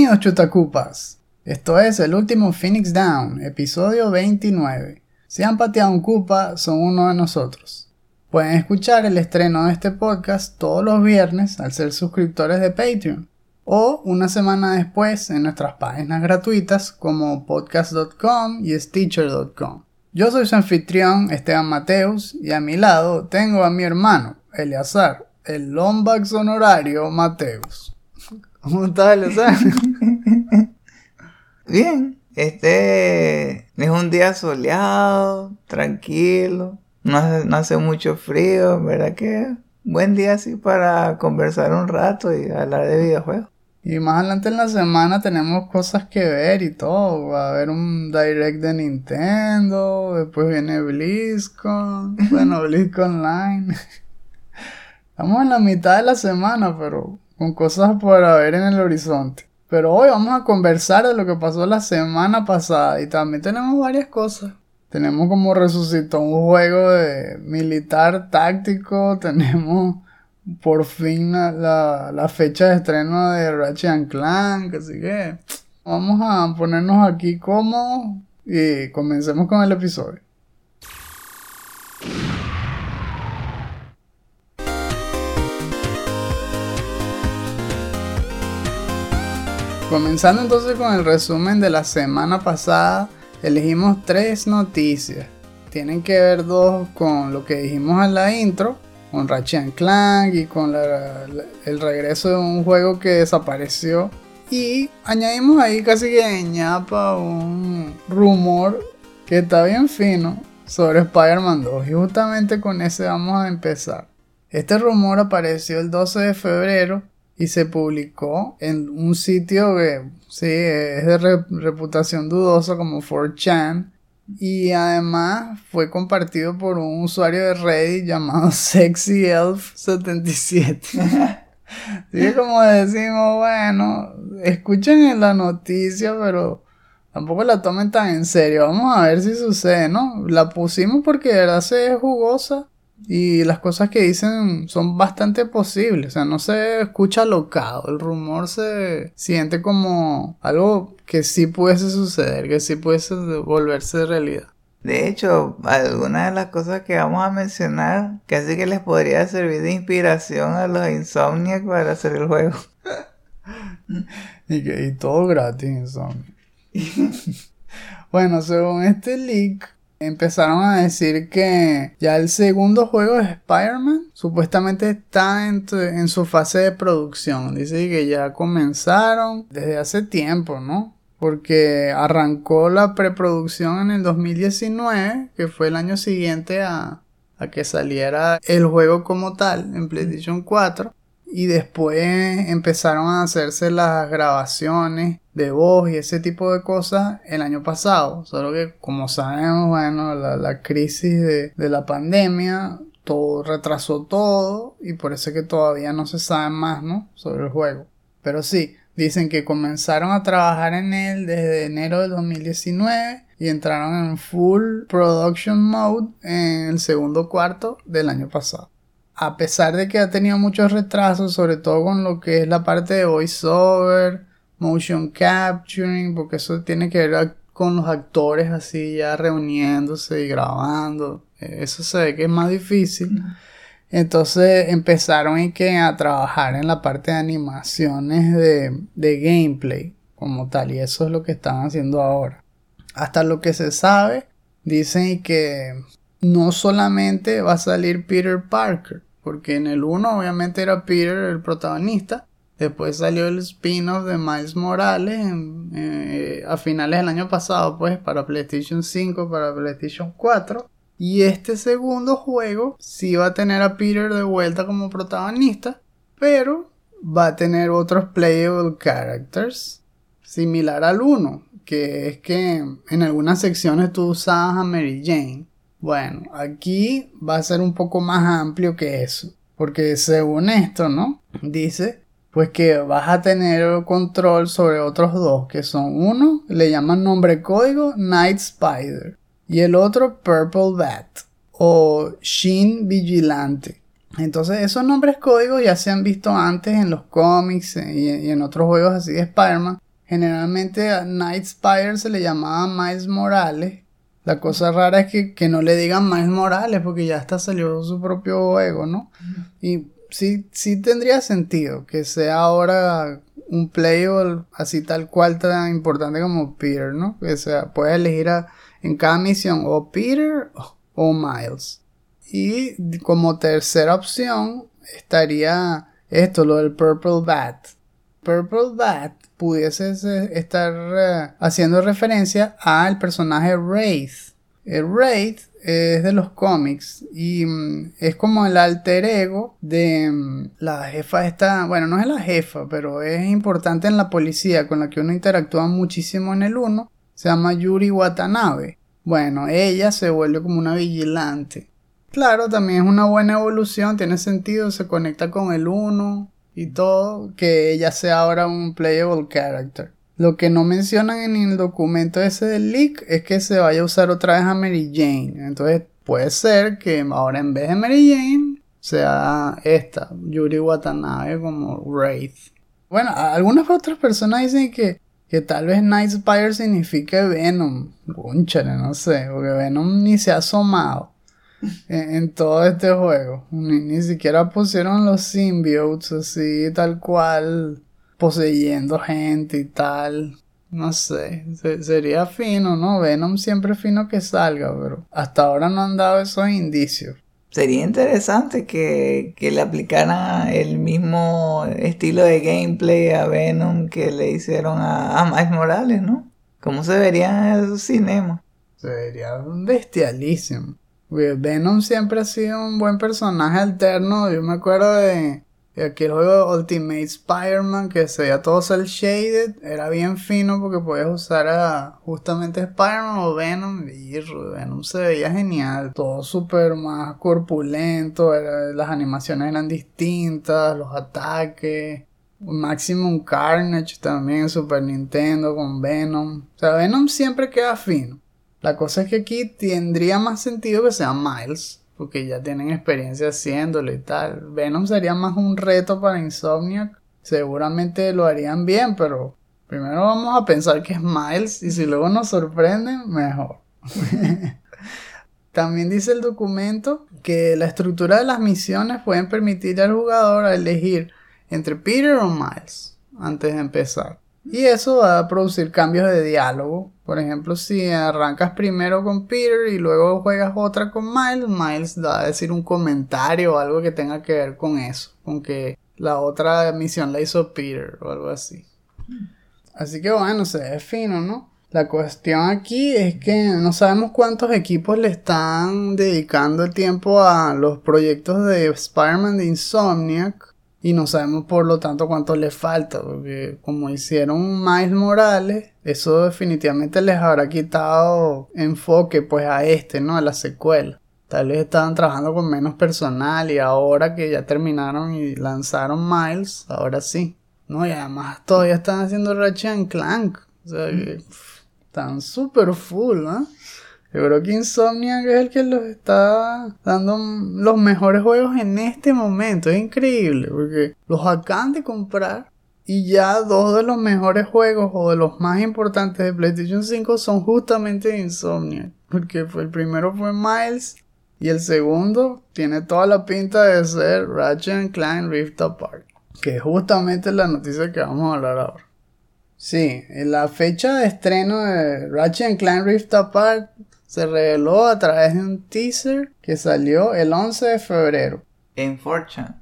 Bienvenidos chutacupas. Esto es el último Phoenix Down, episodio 29. Si han pateado un cupa, son uno de nosotros. Pueden escuchar el estreno de este podcast todos los viernes al ser suscriptores de Patreon o una semana después en nuestras páginas gratuitas como podcast.com y stitcher.com. Yo soy su anfitrión Esteban Mateus y a mi lado tengo a mi hermano Eleazar, el Lombax honorario Mateus. ¿Cómo estás, Eleazar? Bien, este es un día soleado, tranquilo, no hace, no hace mucho frío, ¿verdad que? Buen día así para conversar un rato y hablar de videojuegos. Y más adelante en la semana tenemos cosas que ver y todo. Va a haber un direct de Nintendo, después viene BlizzCon, bueno, BlizzCon Online. Estamos en la mitad de la semana, pero con cosas para ver en el horizonte. Pero hoy vamos a conversar de lo que pasó la semana pasada y también tenemos varias cosas. Tenemos como resucitó un juego de militar táctico, tenemos por fin la, la fecha de estreno de Ratchet Clank, así que vamos a ponernos aquí cómodos y comencemos con el episodio. Comenzando entonces con el resumen de la semana pasada, elegimos tres noticias. Tienen que ver dos con lo que dijimos en la intro, con Ratchet Clank y con el regreso de un juego que desapareció. Y añadimos ahí casi que de ñapa un rumor que está bien fino sobre Spider-Man 2. Y justamente con ese vamos a empezar. Este rumor apareció el 12 de febrero y se publicó en un sitio que sí es de re- reputación dudosa como 4chan y además fue compartido por un usuario de Reddit llamado SexyElf77. Así que como decimos, bueno, escuchen la noticia, pero tampoco la tomen tan en serio. Vamos a ver si sucede, ¿no? La pusimos porque de verdad se es jugosa y las cosas que dicen son bastante posibles. O sea, no se escucha locado. El rumor se siente como algo que sí pudiese suceder, que sí pudiese volverse realidad. De hecho, algunas de las cosas que vamos a mencionar casi que les podría servir de inspiración a los Insomniac para hacer el juego. Y, que, y todo gratis, Insomnia. bueno, según este leak, empezaron a decir que ya el segundo juego de Spider-Man supuestamente está en, en su fase de producción. Dice que ya comenzaron desde hace tiempo, ¿no? Porque arrancó la preproducción en el 2019, que fue el año siguiente a, a que saliera el juego como tal en PlayStation 4. Y después empezaron a hacerse las grabaciones de voz y ese tipo de cosas el año pasado. Solo que como sabemos, bueno, la, la crisis de, de la pandemia todo retrasó todo y por eso es que todavía no se sabe más, ¿no? Sobre el juego. Pero sí, dicen que comenzaron a trabajar en él desde enero del 2019 y entraron en full production mode en el segundo cuarto del año pasado a pesar de que ha tenido muchos retrasos, sobre todo con lo que es la parte de voiceover, motion capturing, porque eso tiene que ver con los actores así ya reuniéndose y grabando. Eh, Eso se ve que es más difícil. Entonces empezaron y que a trabajar en la parte de animaciones de, de gameplay como tal, y eso es lo que están haciendo ahora. Hasta lo que se sabe, dicen que no solamente va a salir Peter Parker, porque en el 1 obviamente era Peter el protagonista, después salió el spin-off de Miles Morales eh, a finales del año pasado, pues para PlayStation 5, para PlayStation 4. Y este segundo juego sí va a tener a Peter de vuelta como protagonista, pero va a tener otros playable characters similar al 1, que es que en algunas secciones tú usabas a Mary Jane. Bueno, aquí va a ser un poco más amplio que eso, porque según esto, ¿no? Dice pues que vas a tener control sobre otros dos, que son uno, le llaman nombre código Night Spider, y el otro Purple Bat o Shin Vigilante. Entonces esos nombres códigos ya se han visto antes en los cómics y, en otros juegos así de Spider-Man. Generalmente a Night Spider se le llamaba Miles Morales. La cosa rara es que, que no le digan Miles Morales porque ya hasta salió su propio juego, ¿no? Y sí, sí tendría sentido que sea ahora un playable así tal cual tan importante como Peter, ¿no? Que sea, puedes elegir en cada misión o Peter o Miles. Y como tercera opción estaría esto, lo del Purple Bat. Purple Bat pudiese estar eh, haciendo referencia al personaje Wraith. El Wraith es de los cómics y mm, es como el alter ego de mm, la jefa esta, bueno, no es la jefa, pero es importante en la policía con la que uno interactúa muchísimo en el 1, se llama Yuri Watanabe. Bueno, ella se vuelve como una vigilante. Claro, también es una buena evolución, tiene sentido, se conecta con el 1 y todo, que ella sea ahora un playable character. Lo que no mencionan en el documento ese del leak es que se vaya a usar otra vez a Mary Jane. Entonces puede ser que ahora en vez de Mary Jane sea esta, Yuri Watanabe como Wraith. Bueno, algunas otras personas dicen que, que tal vez Night Spire signifique Venom. Búnchale, no sé, porque Venom ni se ha asomado en, todo este juego. Ni, ni siquiera pusieron los symbiotes así, tal cual poseyendo gente y tal. No sé, sería fino, ¿no? Venom siempre es fino que salga, pero hasta ahora no han dado esos indicios. Sería interesante que, le aplicaran el mismo estilo de gameplay a Venom que le hicieron a, a Miles Morales, ¿no? ¿Cómo se vería en el cinema? Sería bestialísimo. Venom siempre ha sido un buen personaje alterno. Yo me acuerdo de aquí el juego Ultimate Spider-Man que se veía todo cel shaded, era bien fino porque podías usar justamente Spider-Man o Venom y Venom se veía genial, todo súper más corpulento, las animaciones eran distintas, los ataques. Maximum Carnage también Super Nintendo con Venom. O sea, Venom siempre queda fino. La cosa es que aquí tendría más sentido que sea Miles porque ya tienen experiencia haciéndolo y tal. Venom sería más un reto para Insomniac. Seguramente lo harían bien, pero primero vamos a pensar que es Miles y si luego nos sorprenden, mejor. También dice el documento que la estructura de las misiones pueden permitir al jugador elegir entre Peter o Miles antes de empezar. Y eso va a producir cambios de diálogo. Por ejemplo, si arrancas primero con Peter y luego juegas otra con Miles, Miles va a decir un comentario o algo que tenga que ver con eso. Con que la otra misión la hizo Peter o algo así. Así que bueno, se ve fino, ¿no? La cuestión aquí es que no sabemos cuántos equipos le están dedicando el tiempo a los proyectos de Spider-Man de Insomniac y no sabemos por lo tanto cuánto les falta, porque como hicieron Miles Morales, eso definitivamente les habrá quitado enfoque pues a este, ¿no? A la secuela. Tal vez estaban trabajando con menos personal y ahora que ya terminaron y lanzaron Miles, ahora sí. No, y además todavía están haciendo Ratchet Clank. O sea, que, están súper full, ¿no? Yo creo que Insomniac es el que los está dando los mejores juegos en este momento. Es increíble porque los acaban de comprar y ya dos de los mejores juegos o de los más importantes de PlayStation 5 son justamente Insomniac. Porque el primero fue Miles y el segundo tiene toda la pinta de ser Ratchet Clank Rift Apart. Que es justamente la noticia que vamos a hablar ahora. Sí, la fecha de estreno de Ratchet Clank Rift Apart se reveló a través de un teaser que salió el 11 de febrero. En Fortune.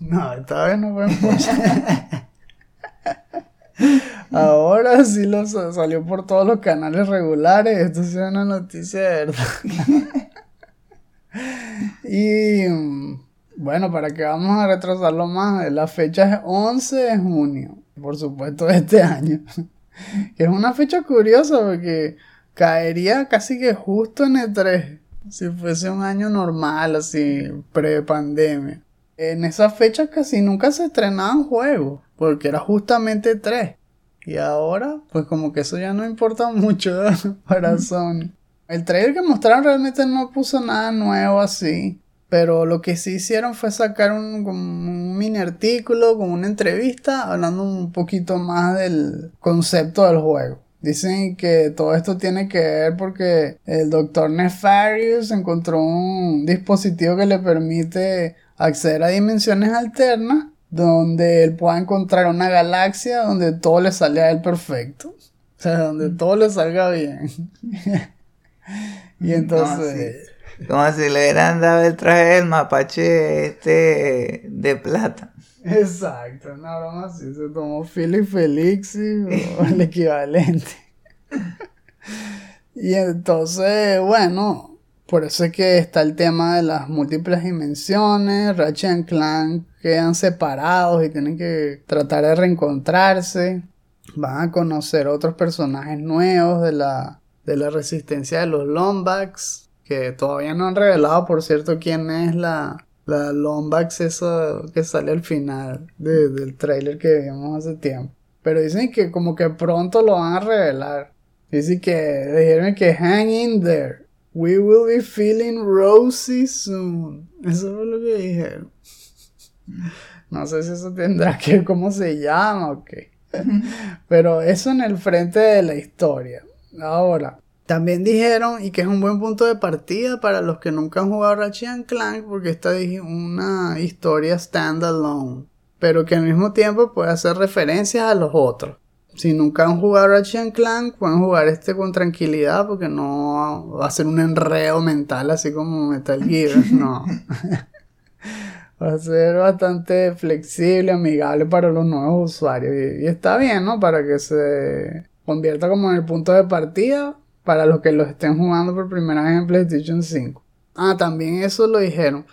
No, esta vez no fue en Fortune. Ahora sí lo salió por todos los canales regulares. Esto es una noticia de verdad. y mm, bueno, para que vamos a retrasarlo más, la fecha es 11 de junio, por supuesto, de este año. que es una fecha curiosa porque caería casi que justo en el 3, si fuese un año normal, así, pre-pandemia. En esa fecha casi nunca se estrenaban juegos. porque era justamente 3. Y ahora, pues como que eso ya no importa mucho para Sony. El trailer que mostraron realmente no puso nada nuevo así. Pero lo que sí hicieron fue sacar un, un mini artículo con una entrevista hablando un poquito más del concepto del juego. Dicen que todo esto tiene que ver porque el doctor Nefarious encontró un dispositivo que le permite acceder a dimensiones alternas donde él pueda encontrar una galaxia donde todo le sale a él perfecto. O sea, donde todo le salga bien. y entonces... Como si, le hubieran dado el traje del mapache este de plata. Exacto, una broma así. Se tomó Philip Felix o el equivalente. y entonces, bueno, por eso es que está el tema de las múltiples dimensiones. Ratchet y Clank quedan separados y tienen que tratar de reencontrarse. Van a conocer otros personajes nuevos de la, de la resistencia de los Lombax. Que todavía no han revelado, por cierto, quién es la, la Lombax, esa que sale al final del trailer que vimos hace tiempo. Pero dicen que como que pronto lo van a revelar. Dicen que dijeron que hang in there. We will be feeling rosy soon. Eso fue lo que dijeron. No sé si eso tendrá que ver cómo se llama o qué. Pero eso en el frente de la historia. Ahora, también dijeron, y que es un buen punto de partida para los que nunca han jugado Ratchet Clank, porque esta es una historia standalone, pero que al mismo tiempo puede hacer referencias a los otros si nunca han jugado Ratchet Clank, pueden jugar este con tranquilidad porque no va a ser un enredo mental así como Metal Gear, no. va a ser bastante flexible, amigable para los nuevos usuarios y, está bien, ¿no? Para que se convierta como en el punto de partida para los que lo estén jugando por primera vez en PlayStation 5. Ah, también eso lo dijeron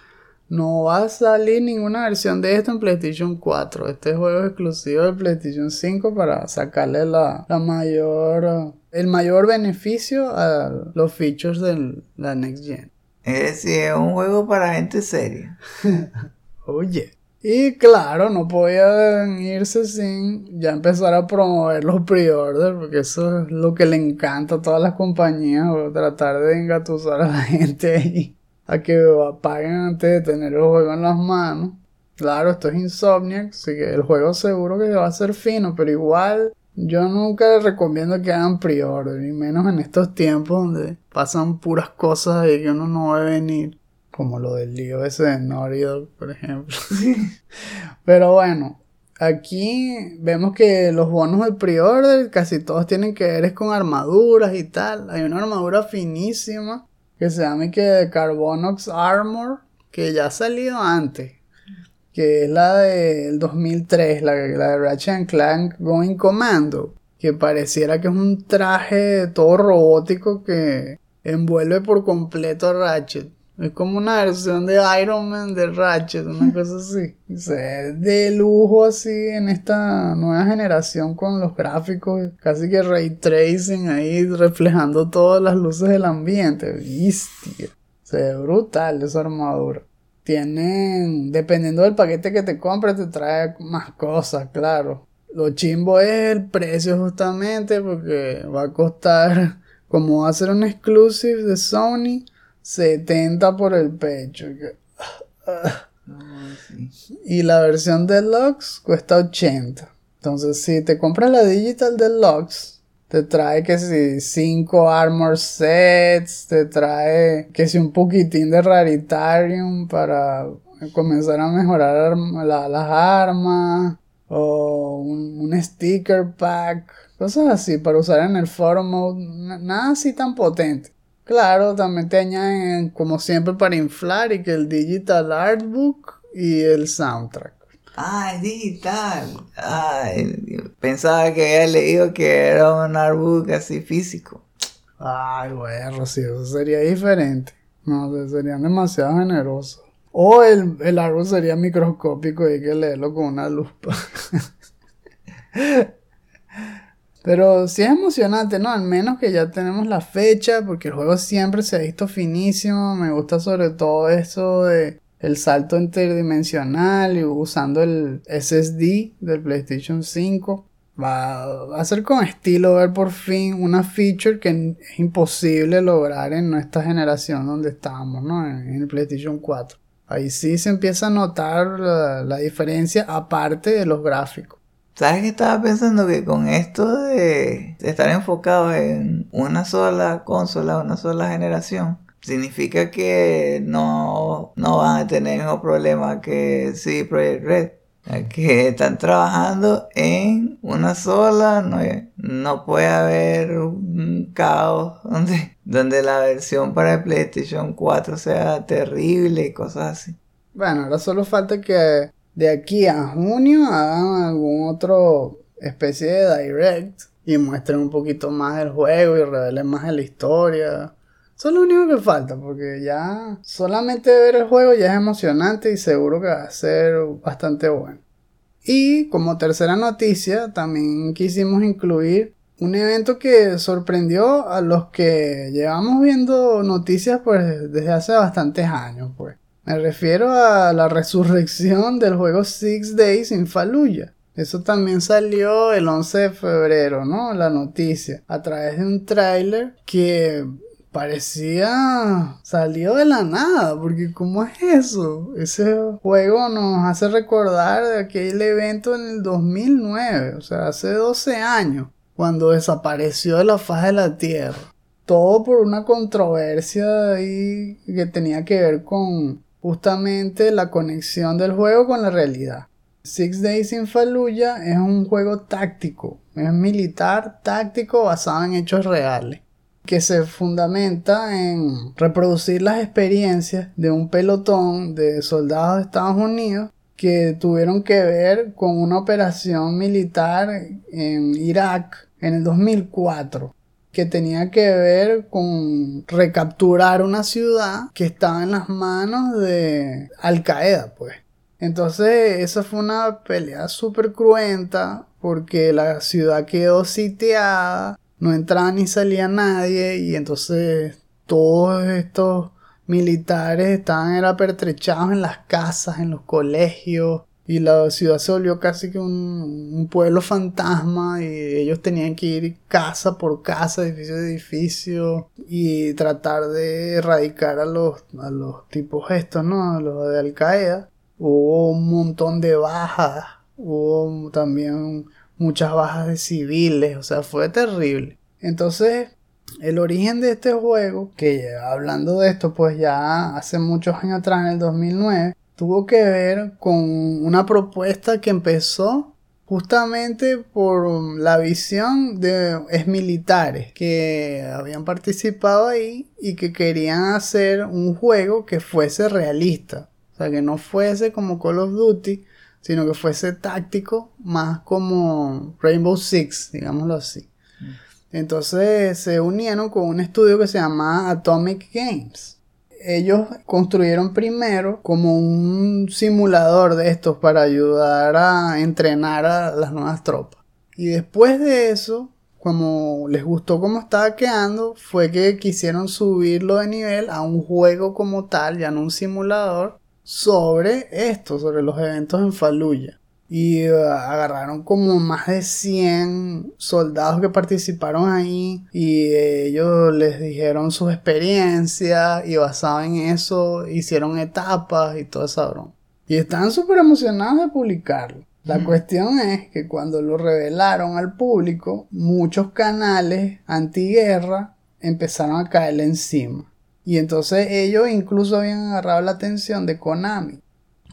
no va a salir ninguna versión de esto en PlayStation 4. Este juego es exclusivo de PlayStation 5 para sacarle la, mayor, el mayor beneficio a los features de la Next Gen. Es decir, es un juego para gente seria. Oye. Y claro, no podían irse sin ya empezar a promover los pre-orders, porque eso es lo que le encanta a todas las compañías, tratar de engatusar a la gente ahí a que paguen antes de tener el juego en las manos. Claro, esto es Insomniac, así que el juego seguro que va a ser fino, pero igual yo nunca les recomiendo que hagan pre-order, ni menos en estos tiempos donde pasan puras cosas y que uno no ve venir, como lo del lío ese de Naughty por ejemplo. pero bueno, aquí vemos que los bonos del pre-order casi todos tienen que ver con armaduras y tal. Hay una armadura finísima que se llama que Carbonox Armor, que ya ha salido antes, que es la del 2003, la, la de Ratchet Clank Going Commando, que pareciera que es un traje todo robótico que envuelve por completo a Ratchet. Es como una versión de Iron Man de Ratchet, una cosa así. Se ve de lujo así en esta nueva generación con los gráficos, casi que ray tracing ahí reflejando todas las luces del ambiente. Bestia. Se ve brutal esa armadura. Tienen, dependiendo del paquete que te compres, te trae más cosas, claro. Lo chimbo es el precio justamente porque va a costar, como va a ser un exclusive de Sony, 70 por el pecho. Y la versión deluxe cuesta 80. Entonces, si te compras la digital deluxe, te trae que si 5 armor sets, te trae que si un poquitín de raritarium para comenzar a mejorar las armas, o un, un, sticker pack, cosas así para usar en el forum mode, nada así tan potente. Claro, también te añaden, como siempre, para inflar y que el digital artbook y el soundtrack. Ah, es digital. Ay, pensaba que había leído que era un artbook así físico. Ay, bueno, sí, eso sería diferente. No, serían demasiado generosos. O el, el artbook sería microscópico y hay que leerlo con una lupa. Pero sí es emocionante, ¿no? Al menos que ya tenemos la fecha, porque el juego siempre se ha visto finísimo. Me gusta sobre todo eso de el salto interdimensional y usando el SSD del PlayStation 5. Va a ser con estilo ver por fin una feature que es imposible lograr en nuestra generación donde estábamos, ¿no? En, el PlayStation 4. Ahí sí se empieza a notar la, diferencia aparte de los gráficos. ¿Sabes qué estaba pensando? Que con esto de estar enfocados en una sola consola, una sola generación, significa que no, no van a tener el mismo problema que sí Project Red que están trabajando en una sola, no, no puede haber un caos donde, donde la versión para el PlayStation 4 sea terrible y cosas así. Bueno, ahora solo falta que de aquí a junio hagan algún otro especie de direct y muestren un poquito más del juego y revelen más de la historia. Eso es lo único que falta, porque ya solamente ver el juego ya es emocionante y seguro que va a ser bastante bueno. Y como tercera noticia, también quisimos incluir un evento que sorprendió a los que llevamos viendo noticias pues desde hace bastantes años, pues. Me refiero a la resurrección del juego Six Days in Fallujah. Eso también salió el 11 de febrero, ¿no? La noticia. A través de un tráiler que parecía salió de la nada, porque ¿cómo es eso? Ese juego nos hace recordar de aquel evento en el 2009, o sea, hace 12 años, cuando desapareció de la faz de la Tierra. Todo por una controversia ahí que tenía que ver con justamente la conexión del juego con la realidad. Six Days in Fallujah es un juego táctico, es militar táctico basado en hechos reales que se fundamenta en reproducir las experiencias de un pelotón de soldados de Estados Unidos que tuvieron que ver con una operación militar en Irak en el 2004 que tenía que ver con recapturar una ciudad que estaba en las manos de Al Qaeda pues. Entonces esa fue una pelea súper cruenta porque la ciudad quedó sitiada no entraba ni salía nadie y entonces todos estos militares estaban era pertrechados en las casas, en los colegios y la ciudad se volvió casi que un, pueblo fantasma y ellos tenían que ir casa por casa, edificio a edificio y tratar de erradicar a los, a los tipos estos, ¿no? A los de Al Qaeda. Hubo un montón de bajas, hubo también muchas bajas de civiles, o sea, fue terrible. Entonces, el origen de este juego, que hablando de esto, pues ya hace muchos años atrás, en el 2009, tuvo que ver con una propuesta que empezó justamente por la visión de ex militares que habían participado ahí y que querían hacer un juego que fuese realista. O sea, que no fuese como Call of Duty, sino que fuese táctico, más como Rainbow Six, digámoslo así. Entonces se unieron con un estudio que se llama Atomic Games. Ellos construyeron primero como un simulador de estos para ayudar a entrenar a las nuevas tropas. Y después de eso, como les gustó cómo estaba quedando, fue que quisieron subirlo de nivel a un juego como tal, ya no un simulador, sobre esto, sobre los eventos en Fallujah. Y uh, agarraron como más de 100 soldados que participaron ahí y ellos les dijeron sus experiencias y basado en eso hicieron etapas y todo eso. Y están súper emocionados de publicarlo. La cuestión es que cuando lo revelaron al público, muchos canales antiguerra empezaron a caerle encima. Y entonces ellos incluso habían agarrado la atención de Konami.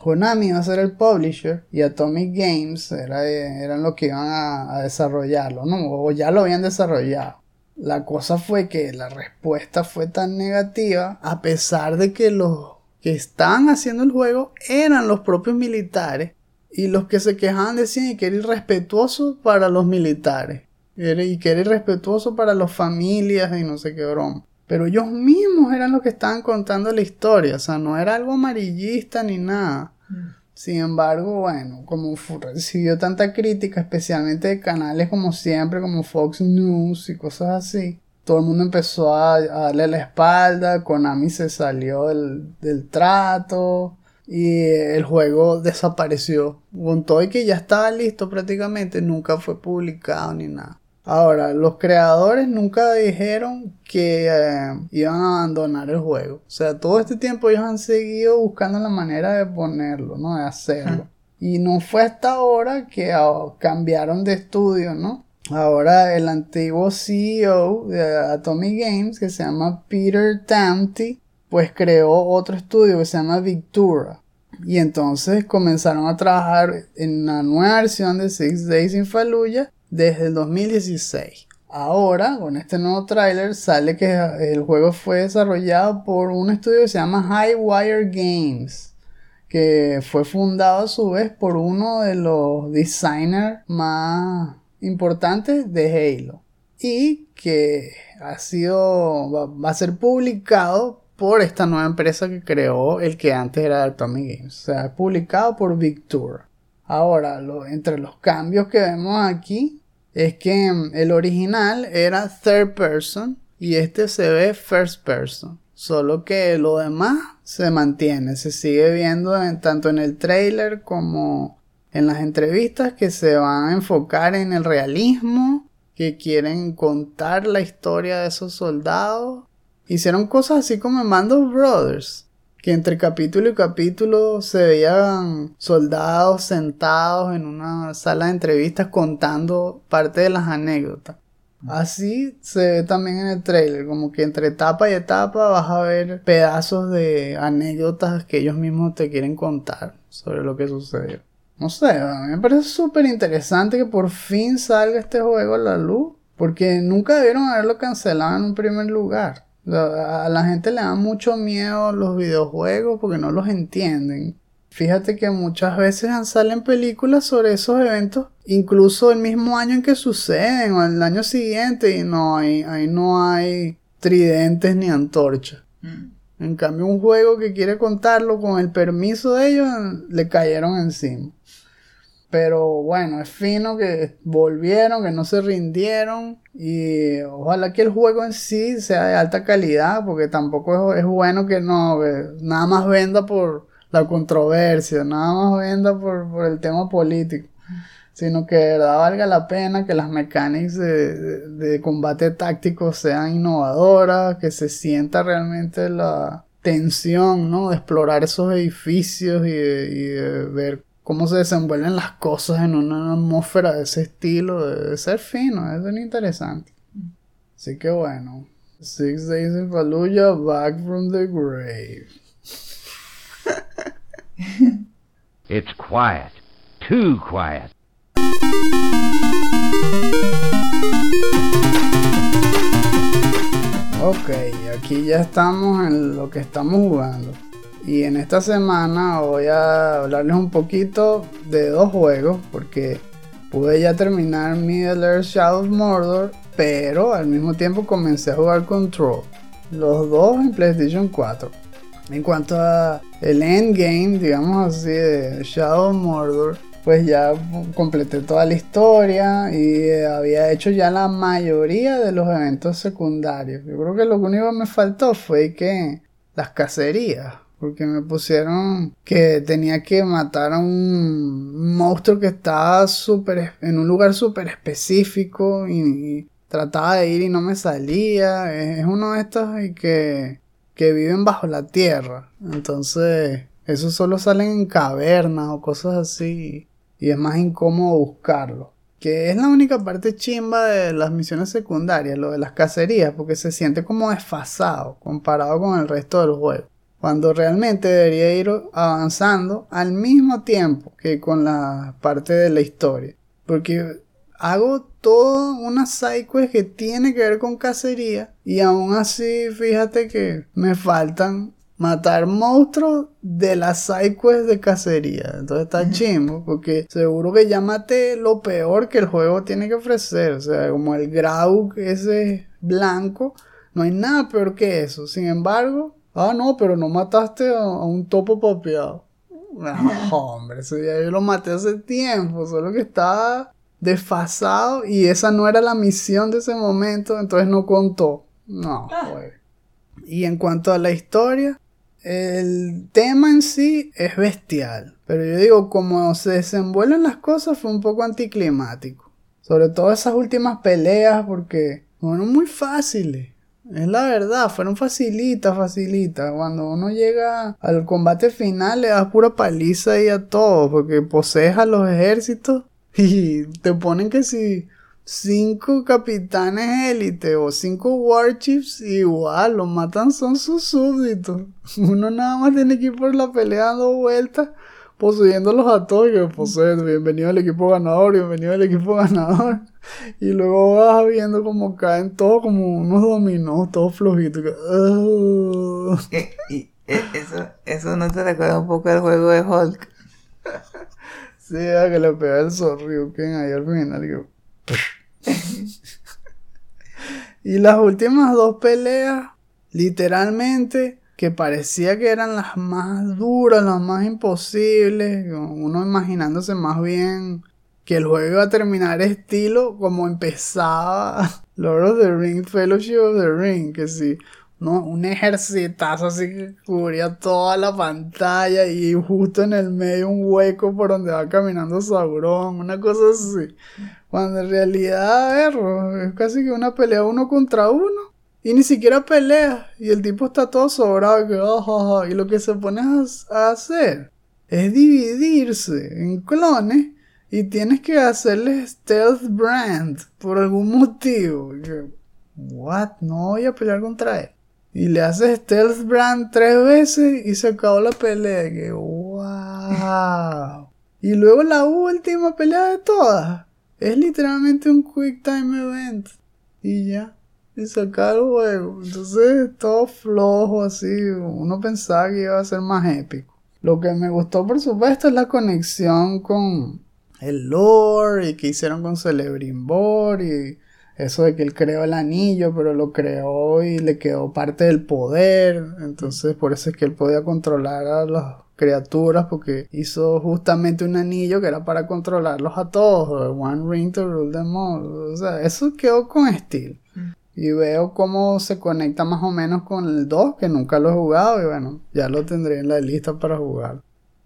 Konami iba a ser el publisher y Atomic Games era, eran los que iban a, desarrollarlo, ¿no? O ya lo habían desarrollado. La cosa fue que la respuesta fue tan negativa a pesar de que los que estaban haciendo el juego eran los propios militares y los que se quejaban decían que era irrespetuoso para los militares y que era irrespetuoso para las familias y no sé qué broma. Pero ellos mismos eran los que estaban contando la historia, o sea, no era algo amarillista ni nada. Mm. Sin embargo, bueno, como recibió tanta crítica, especialmente de canales como siempre, como Fox News y cosas así, todo el mundo empezó a, darle la espalda, Konami se salió del, del trato, y el juego desapareció. Con todo y que ya estaba listo prácticamente, nunca fue publicado ni nada. Ahora, los creadores nunca dijeron que eh, iban a abandonar el juego. O sea, todo este tiempo ellos han seguido buscando la manera de ponerlo, ¿no? De hacerlo. Y no fue hasta ahora que ah, cambiaron de estudio, ¿no? Ahora el antiguo CEO de Atomic Games, que se llama Peter Tamty, pues creó otro estudio que se llama Victura. Y entonces comenzaron a trabajar en una nueva versión de Six Days in Fallujah desde el 2016. Ahora, con este nuevo tráiler, sale que el juego fue desarrollado por un estudio que se llama Highwire Games, que fue fundado a su vez por uno de los designers más importantes de Halo y que ha sido va, a ser publicado por esta nueva empresa que creó el que antes era Atomic Games, o sea, publicado por Victor. Ahora, entre los cambios que vemos aquí es que mm, el original era third person y este se ve first person. Solo que lo demás se mantiene, se sigue viendo tanto en el trailer como en las entrevistas que se van a enfocar en el realismo, que quieren contar la historia de esos soldados. Hicieron cosas así como en Mando Brothers, que entre capítulo y capítulo se veían soldados sentados en una sala de entrevistas contando parte de las anécdotas. Así se ve también en el trailer, como que entre etapa y etapa vas a ver pedazos de anécdotas que ellos mismos te quieren contar sobre lo que sucedió. No sé, a mí me parece súper interesante que por fin salga este juego a la luz, porque nunca debieron haberlo cancelado en un primer lugar. A la gente le da mucho miedo los videojuegos porque no los entienden. Fíjate que muchas veces salen películas sobre esos eventos, incluso el mismo año en que suceden o el año siguiente, y no hay, ahí no hay tridentes ni antorchas. Mm. En cambio, un juego que quiere contarlo con el permiso de ellos, le cayeron encima. Pero bueno, es fino que volvieron, que no se rindieron. Y ojalá que el juego en sí sea de alta calidad, porque tampoco es, bueno que no, nada más venda por la controversia, nada más venda por, el tema político. Sino que de verdad valga la pena que las mecánicas de, combate táctico sean innovadoras, que se sienta realmente la tensión, ¿no? De explorar esos edificios y de ver cómo se desenvuelven las cosas en una atmósfera de ese estilo, de, ser fino, es bien interesante. Así que bueno, Six Days in Fallujah, Back from the Grave. It's quiet, too quiet. Ok, aquí ya estamos en lo que estamos jugando. Y en esta semana voy a hablarles un poquito de dos juegos porque pude ya terminar Middle Earth Shadow of Mordor, pero al mismo tiempo comencé a jugar Control. Los dos en PlayStation 4. En cuanto a el endgame, digamos así, de Shadow of Mordor, pues ya completé toda la historia y había hecho ya la mayoría de los eventos secundarios. Yo creo que lo único que me faltó fue que las cacerías porque me pusieron que tenía que matar a un monstruo que estaba en un lugar súper específico y, trataba de ir y no me salía. Es uno de estos que, que viven bajo la tierra. Entonces, esos solo salen en cavernas o cosas así. Y es más incómodo buscarlo. Que es la única parte chimba de las misiones secundarias, lo de las cacerías, porque se siente como desfasado comparado con el resto del juego cuando realmente debería ir avanzando al mismo tiempo que con la parte de la historia. Porque hago toda una sidequest que tiene que ver con cacería y aún así fíjate que me faltan matar monstruos de la sidequest de cacería. Entonces está chimbo porque seguro que ya maté lo peor que el juego tiene que ofrecer. O sea, como el Graug ese blanco. No hay nada peor que eso. Sin embargo, Ah, no, pero no mataste a, un topo papeado. No, hombre, eso ya yo lo maté hace tiempo, solo que estaba desfasado y esa no era la misión de ese momento, entonces no contó. No, ah. Y en cuanto a la historia, el tema en sí es bestial. Pero yo digo, como se desenvuelven las cosas fue un poco anticlimático. Sobre todo esas últimas peleas porque fueron muy fáciles. Es la verdad, fueron facilitas, facilitas. Cuando uno llega al combate final le das pura paliza ahí a todos porque posees a los ejércitos y te ponen que si cinco capitanes élite o cinco warships, igual, los matan son sus súbditos. Uno nada más tiene que ir por la pelea dando vueltas, poseyéndolos a todos. Que posee, bienvenido al equipo ganador, bienvenido al equipo ganador. Y luego vas viendo como caen todos como unos dominós, todos flojitos. Eh, y, eh, eso, eso no te recuerda un poco al juego de Hulk. sí, a que le pega el Sorryuken ahí al final. Que... y las últimas dos peleas, literalmente, que parecía que eran las más duras, las más imposibles, uno imaginándose más bien que el juego iba a terminar estilo como empezaba Lord of the Ring, Fellowship of the Ring, que sí, ¿no? Un ejercitazo así que cubría toda la pantalla y justo en el medio un hueco por donde va caminando Sauron, una cosa así. Cuando en realidad, es casi que una pelea uno contra uno. Y ni siquiera pelea. Y el tipo está todo sobrado. Que, y lo que se pone a, hacer es dividirse en clones. Y tienes que hacerle stealth brand por algún motivo. what? No voy a pelear contra él. Y le haces stealth brand tres veces y se acabó la pelea. Que, wow. y luego la última pelea de todas es literalmente un quick time event. Y ya. Y sacar el juego. Entonces, todo flojo así. Uno pensaba que iba a ser más épico. Lo que me gustó, por supuesto, es la conexión con el lore y que hicieron con Celebrimbor y eso de que él creó el anillo, pero lo creó y le quedó parte del poder. Entonces, por eso es que él podía controlar a los criaturas porque hizo justamente un anillo que era para controlarlos a todos. One ring to rule them all. O sea, eso quedó con estilo. Y veo cómo se conecta más o menos con el 2, que nunca lo he jugado y bueno, ya lo tendré en la lista para jugar.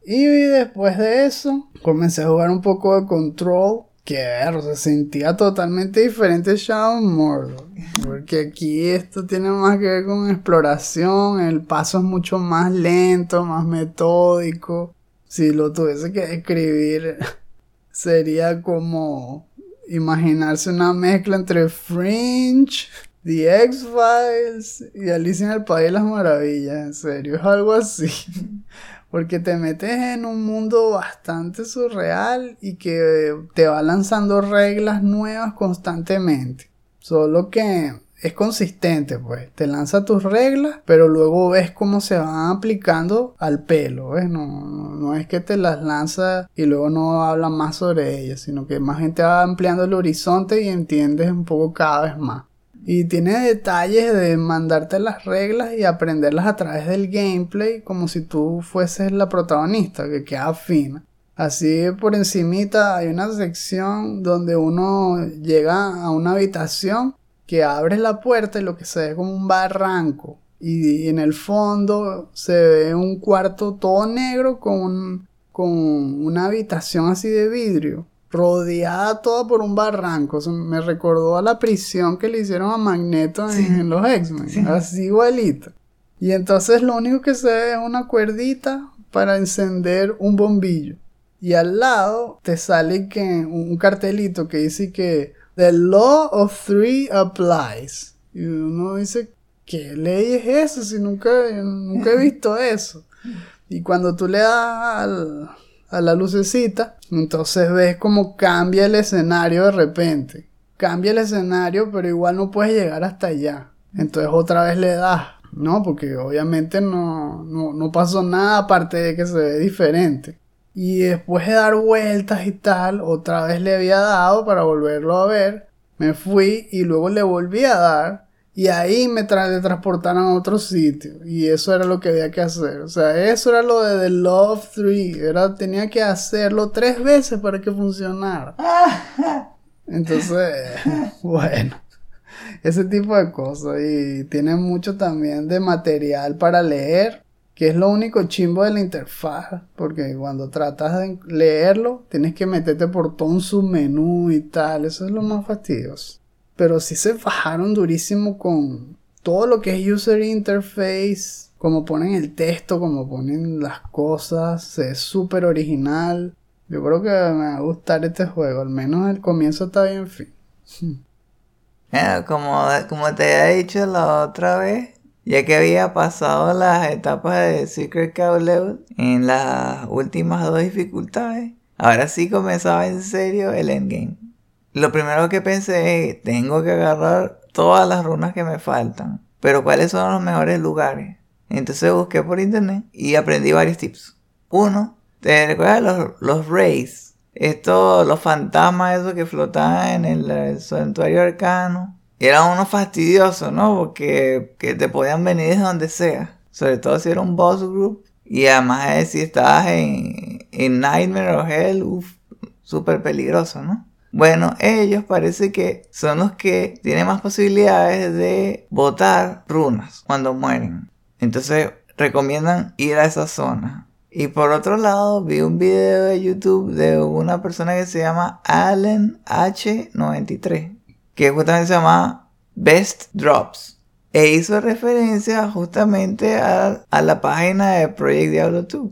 Y después de eso, comencé a jugar un poco de Control que ver, se sentía totalmente diferente Shadow Mordor. Porque aquí esto tiene más que ver con exploración, el paso es mucho más lento, más metódico. Si lo tuviese que describir, sería como imaginarse una mezcla entre Fringe, The X-Files y Alicia en el País de las Maravillas, en serio, es algo así. Porque te metes en un mundo bastante surreal y que te va lanzando reglas nuevas constantemente. Solo que es consistente, pues. Te lanza tus reglas, pero luego ves cómo se van aplicando al pelo. No, no, es que te las lanza y luego no habla más sobre ellas, sino que más gente va ampliando el horizonte y entiendes un poco cada vez más. Y tiene detalles de mandarte las reglas y aprenderlas a través del gameplay como si tú fueses la protagonista, que queda fina. Así por encimita hay una sección donde uno llega a una habitación que abre la puerta y lo que se ve como un barranco. Y en el fondo se ve un cuarto todo negro con, con una habitación así de vidrio rodeada toda por un barranco. me recordó a la prisión que le hicieron a Magneto en, los X-Men. Así igualito. Y entonces lo único que se ve es una cuerdita para encender un bombillo. Y al lado te sale que un cartelito que dice que The Law of Three applies. Y uno dice, ¿qué ley es eso? Si nunca, nunca he visto eso. Y cuando tú le das a la lucecita, entonces ves como cambia el escenario de repente. Cambia el escenario, pero igual no puedes llegar hasta allá. Entonces otra vez le das, ¿no? Porque obviamente no, no, no pasó nada aparte de que se ve diferente. Y después de dar vueltas y tal, otra vez le había dado para volverlo a ver. Me fui y luego le volví a dar y ahí me transportaron a otro sitio. Y eso era lo que había que hacer. O sea, eso era lo de The Love 3. Era, tenía que hacerlo tres veces para que funcionara. Entonces, bueno. Ese tipo de cosas. Y tiene mucho también de material para leer. Que es lo único chimbo de la interfaz. Porque cuando tratas de leerlo, tienes que meterte por todo un submenú y tal. Eso es lo más fastidioso. Pero sí se fajaron durísimo con todo lo que es user interface. Como ponen el texto, como ponen las cosas. Es súper original. Yo creo que me va a gustar este juego. Al menos el comienzo está bien fin. Bueno, como, como te había dicho la otra vez, ya que había pasado las etapas de Secret Cow Level en las últimas dos dificultades, ahora sí comenzaba en serio el endgame. Lo primero que pensé es, tengo que agarrar todas las runas que me faltan, pero ¿cuáles son los mejores lugares? Entonces busqué por internet y aprendí varios tips. Uno, ¿te recuerdas los, los rays? Estos, los fantasmas esos que flotaban en el, santuario arcano. Eran unos fastidiosos, ¿no? Porque que te podían venir de donde sea. Sobre todo si era un boss group. Y además si estabas en, en Nightmare o Hell, uff, súper peligroso, ¿no? Bueno, ellos parece que son los que tienen más posibilidades de botar runas cuando mueren. Entonces recomiendan ir a esa zona. Y por otro lado, vi un video de YouTube de una persona que se llama Allen H93, que justamente se llama Best Drops. E hizo referencia justamente a, la página de Project Diablo 2.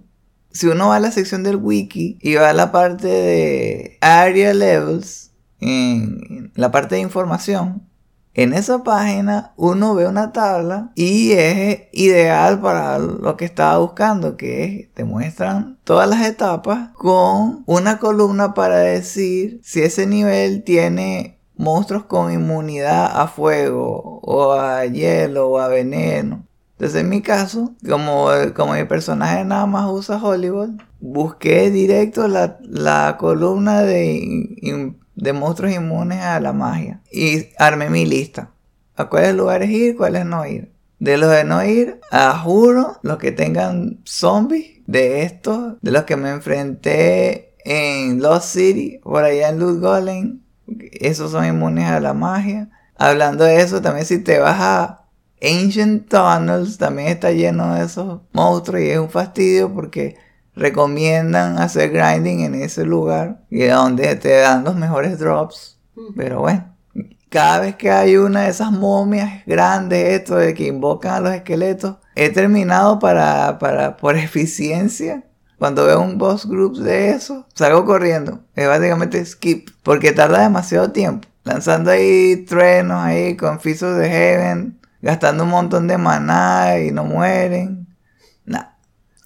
Si uno va a la sección del wiki y va a la parte de Area Levels, en la parte de información, en esa página uno ve una tabla y es ideal para lo que estaba buscando, que es, te muestran todas las etapas con una columna para decir si ese nivel tiene monstruos con inmunidad a fuego o a hielo o a veneno. Entonces en mi caso, como, como mi personaje nada más usa Hollywood, busqué directo la, la columna de de monstruos inmunes a la magia. Y armé mi lista. A cuáles lugares ir, cuáles no ir. De los de no ir, a juro, los que tengan zombies, de estos, de los que me enfrenté en Lost City, por allá en Loot Golem, esos son inmunes a la magia. Hablando de eso, también si te vas a Ancient Tunnels, también está lleno de esos monstruos y es un fastidio porque recomiendan hacer grinding en ese lugar y donde te dan los mejores drops. Pero bueno, cada vez que hay una de esas momias grandes, esto de que invocan a los esqueletos, he terminado para, para por eficiencia. Cuando veo un boss group de eso, salgo corriendo. Es básicamente skip. Porque tarda demasiado tiempo. Lanzando ahí truenos ahí con Fisos de Heaven. Gastando un montón de maná y no mueren.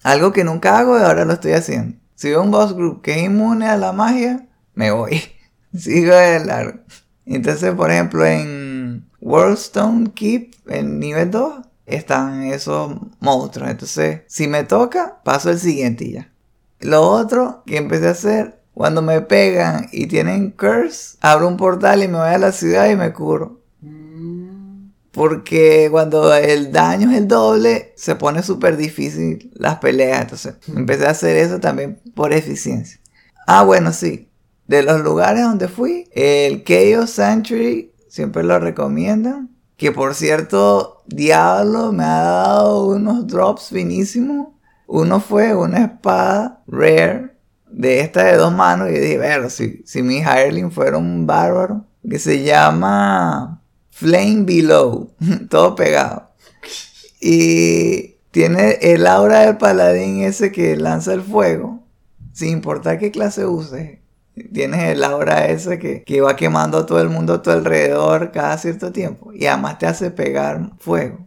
Algo que nunca hago y ahora lo estoy haciendo. Si veo un boss group que es inmune a la magia, me voy. Sigo de largo. Entonces, por ejemplo, en Worldstone Keep, en nivel 2, están esos monstruos. Entonces, si me toca, paso el siguiente y ya. Lo otro que empecé a hacer, cuando me pegan y tienen curse, abro un portal y me voy a la ciudad y me curo. Porque cuando el daño es el doble, se pone súper difícil las peleas. Entonces, empecé a hacer eso también por eficiencia. Ah, bueno, sí. De los lugares donde fui, el Chaos Sanctuary siempre lo recomiendan. Que por cierto, Diablo me ha dado unos drops finísimos. Uno fue una espada rare de esta de dos manos. Y dije, ver, si, si mi Hireling fuera un bárbaro, que se llama Flame Below, todo pegado. Y tiene el aura del paladín ese que lanza el fuego, sin importar qué clase use. Tienes el aura ese que, que va quemando a todo el mundo a tu alrededor cada cierto tiempo. Y además te hace pegar fuego.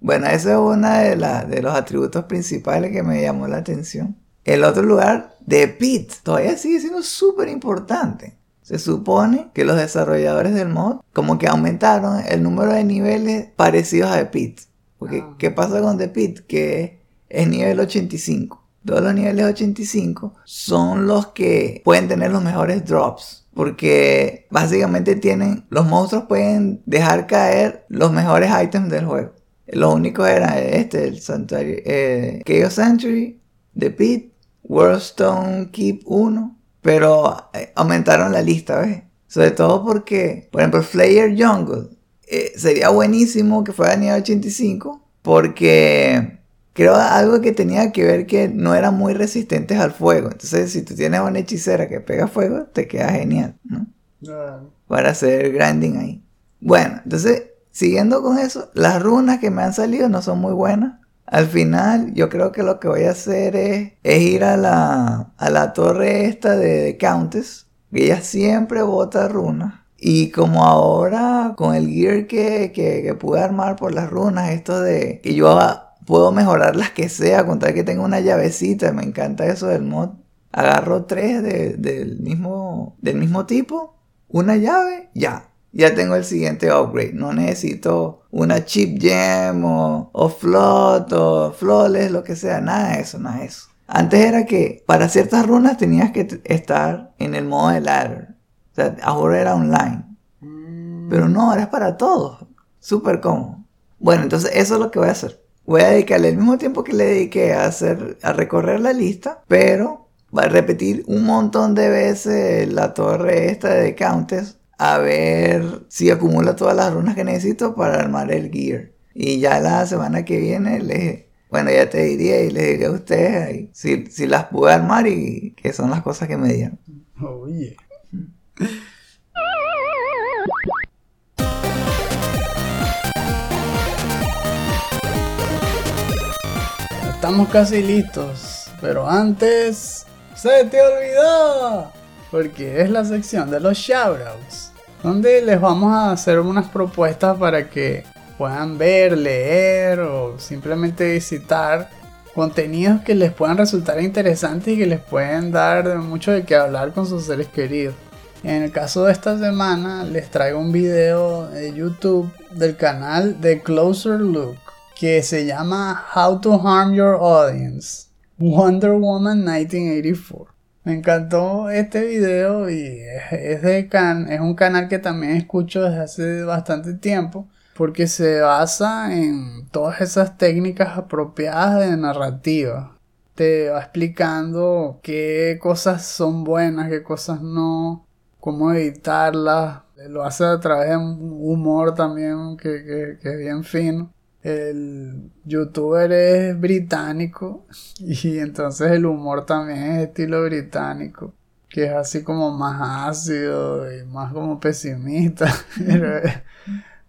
Bueno, ese es uno de, de los atributos principales que me llamó la atención. El otro lugar, de Pit, todavía sigue siendo súper importante. Se supone que los desarrolladores del mod como que aumentaron el número de niveles parecidos a The Pit. Porque, ah. ¿qué pasa con The Pit? Que es nivel 85. Todos los niveles 85 son los que pueden tener los mejores drops. Porque básicamente tienen, los monstruos pueden dejar caer los mejores items del juego. Lo único era este, el Santuario, eh, Sanctuary, The Pit, Worldstone Keep 1 pero eh, aumentaron la lista, ¿ves? Sobre todo porque, por ejemplo, Flayer Jungle eh, sería buenísimo que fuera a nivel 85 porque creo algo que tenía que ver que no eran muy resistentes al fuego. Entonces, si tú tienes una hechicera que pega fuego, te queda genial, ¿no? Para hacer grinding ahí. Bueno, entonces, siguiendo con eso, las runas que me han salido no son muy buenas. Al final, yo creo que lo que voy a hacer es, ir a la, a la torre esta de, de Countess, que ella siempre bota runas. Y como ahora, con el gear que, que, que pude armar por las runas, esto de que yo puedo mejorar las que sea, con tal que tenga una llavecita. Me encanta eso del mod. Agarro tres del, mismo, del mismo tipo, una llave, ya. Ya tengo el siguiente upgrade. No necesito una chip gem o, o float o flawless, lo que sea. Nada de eso, nada de eso. Antes era que para ciertas runas tenías que estar en el modo de ladder. O sea, ahora era online. Mm. Pero no, ahora es para todos. Súper cómodo. Bueno, entonces eso es lo que voy a hacer voy a dedicarle el mismo tiempo que le dediqué a hacer, a recorrer la lista, pero va a repetir un montón de veces la torre esta de Countess a ver si acumula todas las runas que necesito para armar el gear. Y ya la semana que viene les, bueno, ya te diría y les diría a ustedes si, si las pude armar y qué son las cosas que me dieron. Oye. Estamos casi listos, pero antes se te olvidó, porque es la sección de los shoutouts, donde les vamos a hacer unas propuestas para que puedan ver, leer o simplemente visitar contenidos que les puedan resultar interesantes y que les pueden dar mucho de qué hablar con sus seres queridos. En el caso de esta semana les traigo un video de YouTube del canal de Closer Look que se llama How to Harm Your Audience, Wonder Woman 1984. Me encantó este video y es, de can, es un canal que también escucho desde hace bastante tiempo porque se basa en todas esas técnicas apropiadas de narrativa. Te va explicando qué cosas son buenas, qué cosas no, cómo evitarlas. Lo hace a través de un humor también que es bien fino el youtuber es británico y entonces el humor también es estilo británico, que es así como más ácido y más como pesimista, pero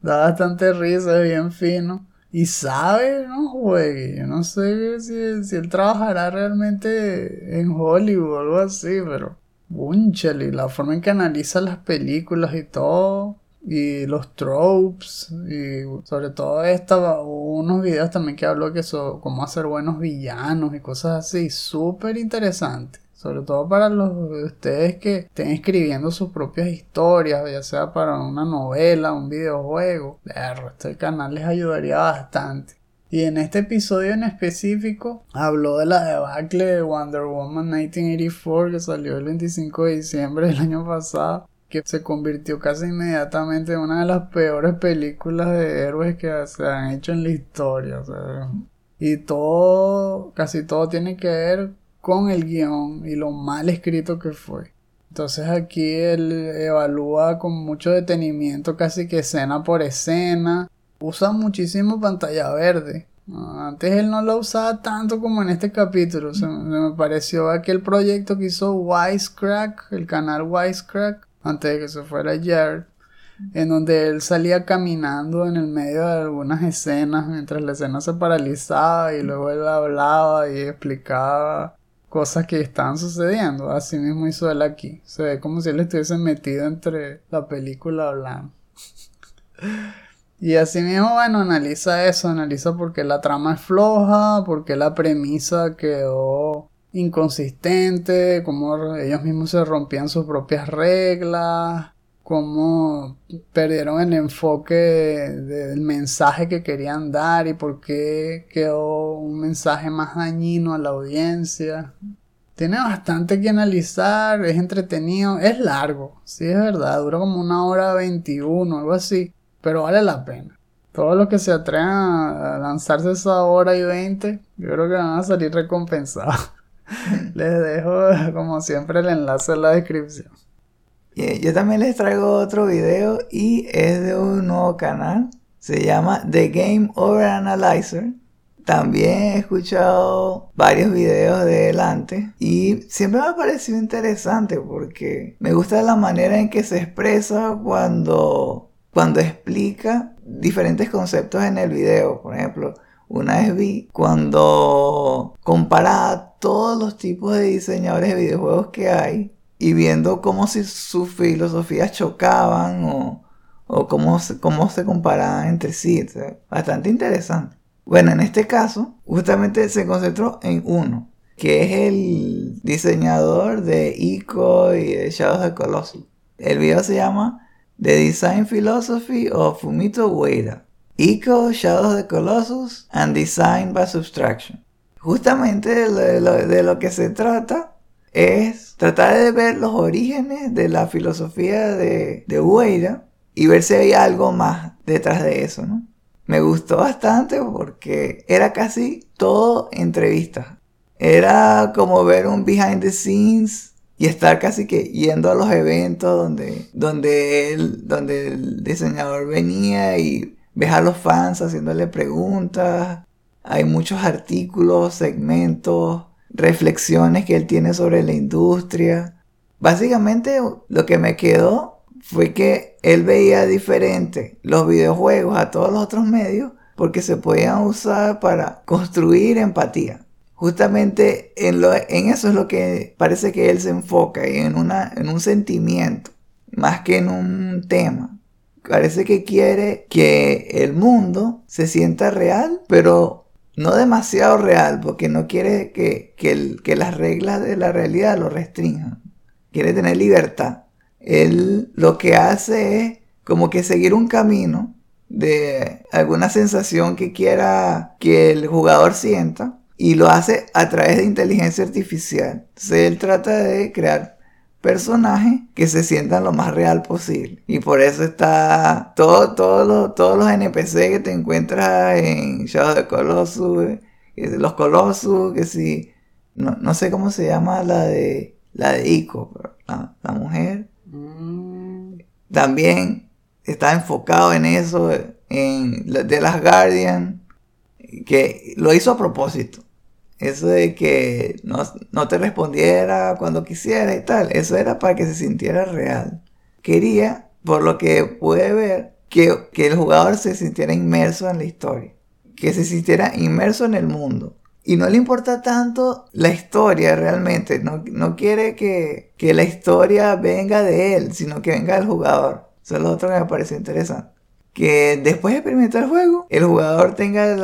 da bastante risa, es bien fino. Y sabe, no juegue. Yo no sé si, si él trabajará realmente en Hollywood o algo así, pero. Bunchale, la forma en que analiza las películas y todo y los tropes y sobre todo esta unos videos también que habló que son cómo hacer buenos villanos y cosas así súper interesante. Sobre todo para los de ustedes que estén escribiendo sus propias historias ya sea para una novela un videojuego este canal les ayudaría bastante. Y en este episodio en específico habló de la debacle de Wonder Woman 1984 que salió el 25 de diciembre del año pasado que se convirtió casi inmediatamente en una de las peores películas de héroes que se han hecho en la historia. y todo, casi todo tiene que ver con el guion y lo mal escrito que fue. Entonces aquí él evalúa con mucho detenimiento casi que escena por escena. Usa muchísimo pantalla verde. Antes él no lo usaba tanto como en este capítulo. Me pareció aquel proyecto que hizo Wisecrack, el canal Wisecrack, antes de que se fuera Jared, en donde él salía caminando en el medio de algunas escenas mientras la escena se paralizaba y luego él hablaba y explicaba cosas que estaban sucediendo. Así mismo hizo él aquí. Se ve como si él estuviese metido entre la película hablando. y así mismo, bueno, analiza eso, analiza por qué la trama es floja, por qué la premisa quedó inconsistente, cómo ellos mismos se rompían sus propias reglas, cómo perdieron el enfoque del mensaje que querían dar y por qué quedó un mensaje más dañino a la audiencia. Tiene bastante que analizar, es entretenido, es largo, sí es verdad, dura como una hora 21, algo así, pero vale la pena. Todos los que se atrevan a lanzarse esa hora y 20, yo creo que van a salir recompensados. les dejo, como siempre, el enlace en la descripción. Yo también les traigo otro video y es de un nuevo canal. Se llama The Game Over Analyzer. También he escuchado varios videos de él antes y siempre me ha parecido interesante porque me gusta la manera en que se expresa cuando, cuando explica diferentes conceptos en el video. Por ejemplo, una vez vi cuando comparaba todos los tipos de diseñadores de videojuegos que hay y viendo cómo si sus filosofías chocaban o, o cómo, se, cómo se comparaban entre sí. bastante interesante. Bueno, en este caso, justamente se concentró en uno, que es el diseñador de Ico y de Shadows of Colossus. El video se llama The Design Philosophy of Fumito Ueda. Ico, Shadows of Colossus and Design by Subtraction. Justamente de lo, de lo, que se trata es tratar de ver los orígenes de la filosofía de, de Ueda y ver si hay algo más detrás de eso, ¿no? me gustó bastante porque era casi todo entrevista. Era como ver un behind the scenes y estar casi que yendo a los eventos donde, donde, él, donde el diseñador venía y ves a los fans haciéndole preguntas. Hay muchos artículos, segmentos, reflexiones que él tiene sobre la industria. Básicamente lo que me quedó fue que él veía diferente los videojuegos a todos los otros medios porque se podían usar para construir empatía. Justamente en, lo, en eso es lo que parece que él se enfoca, en, una, en un sentimiento, más que en un tema. Parece que quiere que el mundo se sienta real, pero no demasiado real, porque no quiere que, que, que las reglas de la realidad lo restrinjan. Quiere tener libertad él lo que hace es como que seguir un camino de alguna sensación que quiera que el jugador sienta y lo hace a través de inteligencia artificial. Entonces él trata de crear personajes que se sientan lo más real posible. Y por eso está todo, todos los NPC que te encuentras en Shadow of the Colossus, los Colossus, que si, no, sé cómo se llama la de, la de Ico, la mujer también está enfocado en eso, en de las Guardian, que lo hizo a propósito. Eso de que no, te respondiera cuando quisiera y tal, eso era para que se sintiera real. Quería, por lo que pude ver, que, que el jugador se sintiera inmerso en la historia, que se sintiera inmerso en el mundo y no le importa tanto la historia realmente. No, quiere que, la historia venga de él, sino que venga del jugador. Eso es lo otro que me parece interesante. Que después de experimentar el juego, el jugador tenga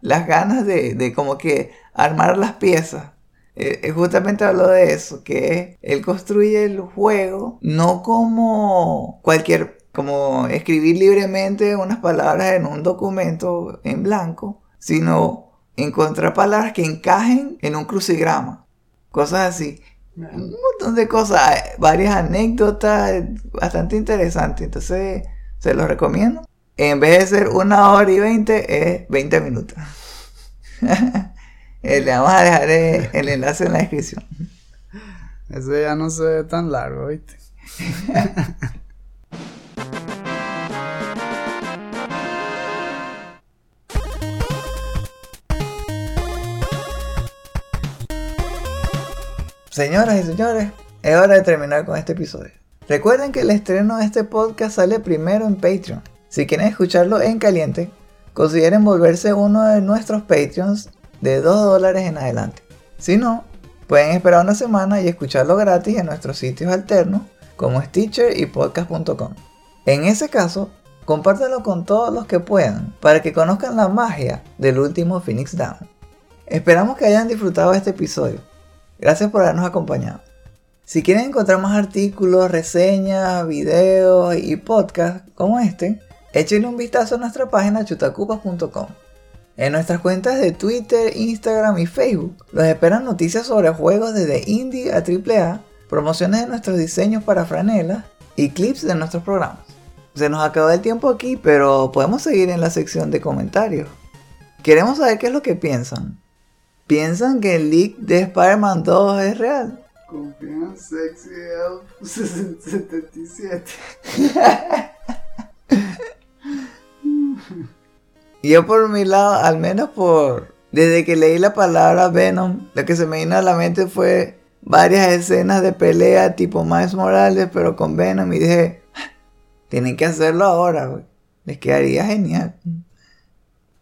las ganas de, como que armar las piezas. Eh, eh, justamente hablo de eso, que él construye el juego no como cualquier, como escribir libremente unas palabras en un documento en blanco, sino encontrar palabras que encajen en un crucigrama. Cosas así. Un montón de cosas, varias anécdotas, bastante interesantes. Entonces, se los recomiendo. En vez de ser una hora y veinte, es 20 minutos. Eh, le vamos a dejar eh, el enlace en la descripción. Ese ya no se ve tan largo, ¿viste? Señoras y señores, es hora de terminar con este episodio. Recuerden que el estreno de este podcast sale primero en Patreon. Si quieren escucharlo en caliente, consideren volverse uno de nuestros Patreons de 2 dólares en adelante. Si no, pueden esperar una semana y escucharlo gratis en nuestros sitios alternos como Stitcher y podcast.com. En ese caso, compártanlo con todos los que puedan para que conozcan la magia del último Phoenix Down. Esperamos que hayan disfrutado este episodio Gracias por habernos acompañado. Si quieren encontrar más artículos, reseñas, videos y podcasts como este, échenle un vistazo a nuestra página chutacupas.com. En nuestras cuentas de Twitter, Instagram y Facebook los esperan noticias sobre juegos desde indie a AAA, promociones de nuestros diseños para franelas y clips de nuestros programas. Se nos acabó el tiempo aquí, pero podemos seguir en la sección de comentarios. Queremos saber qué es lo que piensan. ¿Piensan que el leak de Spider-Man 2 es real? Confían Sexy Elf 77. Yo por mi lado, al menos por, desde que leí la palabra Venom, lo que se me vino a la mente fue varias escenas de pelea tipo Miles Morales, pero con Venom. Y dije, tienen que hacerlo ahora, güey. Les quedaría genial.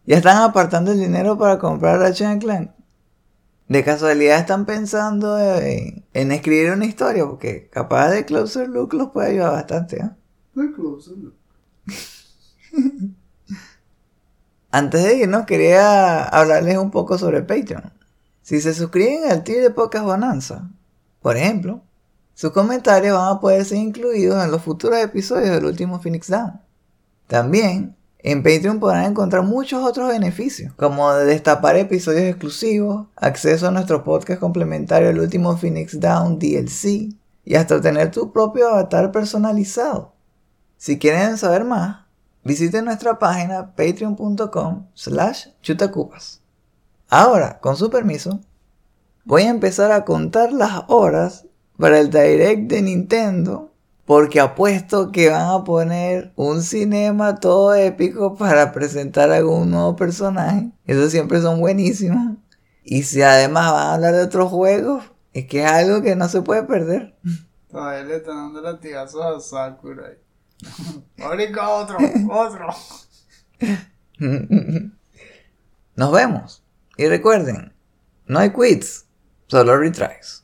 Ya están apartando el dinero para comprar Ratchet Clank. De casualidad están pensando en, en, escribir una historia, porque capaz de Closer Look los puede ayudar bastante. ¿eh? Closer Look. Antes de irnos, quería hablarles un poco sobre Patreon. Si se suscriben al tier de Podcast Bonanza, por ejemplo, sus comentarios van a poder ser incluidos en los futuros episodios del último Phoenix Down. También, en Patreon podrán encontrar muchos otros beneficios, como destapar episodios exclusivos, acceso a nuestro podcast complementario El último Phoenix Down DLC y hasta obtener tu propio avatar personalizado. Si quieren saber más, visiten nuestra página patreon.com slash chutacupas. Ahora, con su permiso, voy a empezar a contar las horas para el direct de Nintendo porque apuesto que van a poner un cinema todo épico para presentar algún nuevo personaje. Esos siempre son buenísimos. Y si además van a hablar de otros juegos, es que es algo que no se puede perder. Todavía le están dando latigazos a Sakurai. Ahorita otro, otro. Nos vemos. Y recuerden, no hay quits, solo retries.